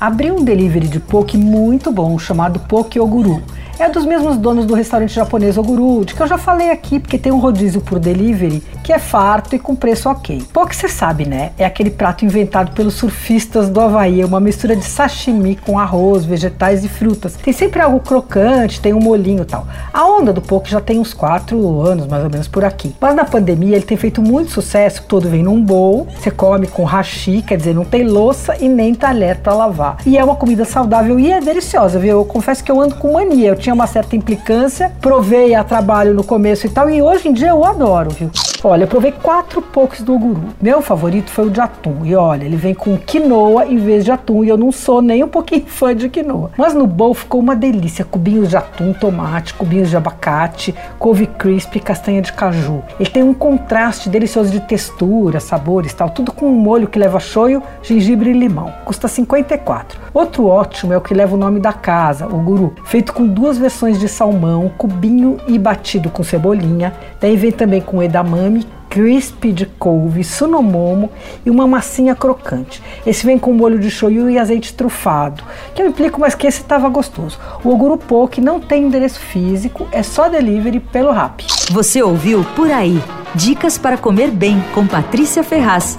Abriu um delivery de poke muito bom chamado Poke Oguru é dos mesmos donos do restaurante japonês Oguru, de que eu já falei aqui, porque tem um rodízio por delivery que é farto e com preço ok. Pouco você sabe, né? É aquele prato inventado pelos surfistas do Havaí, é uma mistura de sashimi com arroz, vegetais e frutas. Tem sempre algo crocante, tem um molinho e tal. A onda do poke já tem uns 4 anos, mais ou menos por aqui. Mas na pandemia ele tem feito muito sucesso, todo vem num bowl, você come com hashi, quer dizer, não tem louça e nem talher para lavar. E é uma comida saudável e é deliciosa, viu? Eu confesso que eu ando com mania, eu tinha uma certa implicância, provei a trabalho no começo e tal, e hoje em dia eu adoro, viu? Olha, eu provei quatro pokés do Guru. Meu favorito foi o de atum. E olha, ele vem com quinoa em vez de atum. E eu não sou nem um pouquinho fã de quinoa. Mas no bowl ficou uma delícia. Cubinhos de atum, tomate, cubinhos de abacate, couve crisp e castanha de caju. Ele tem um contraste delicioso de textura, sabores tal. Tudo com um molho que leva shoyu, gengibre e limão. Custa 54. Outro ótimo é o que leva o nome da casa, o Guru. Feito com duas versões de salmão, cubinho e batido com cebolinha. Daí vem também com edamame salame crisp de couve, sunomomo e uma massinha crocante. Esse vem com molho de shoyu e azeite trufado, que eu implico, mas que esse estava gostoso. O Oguru Poke não tem endereço físico, é só delivery pelo Rap. Você ouviu Por Aí. Dicas para comer bem com Patrícia Ferraz.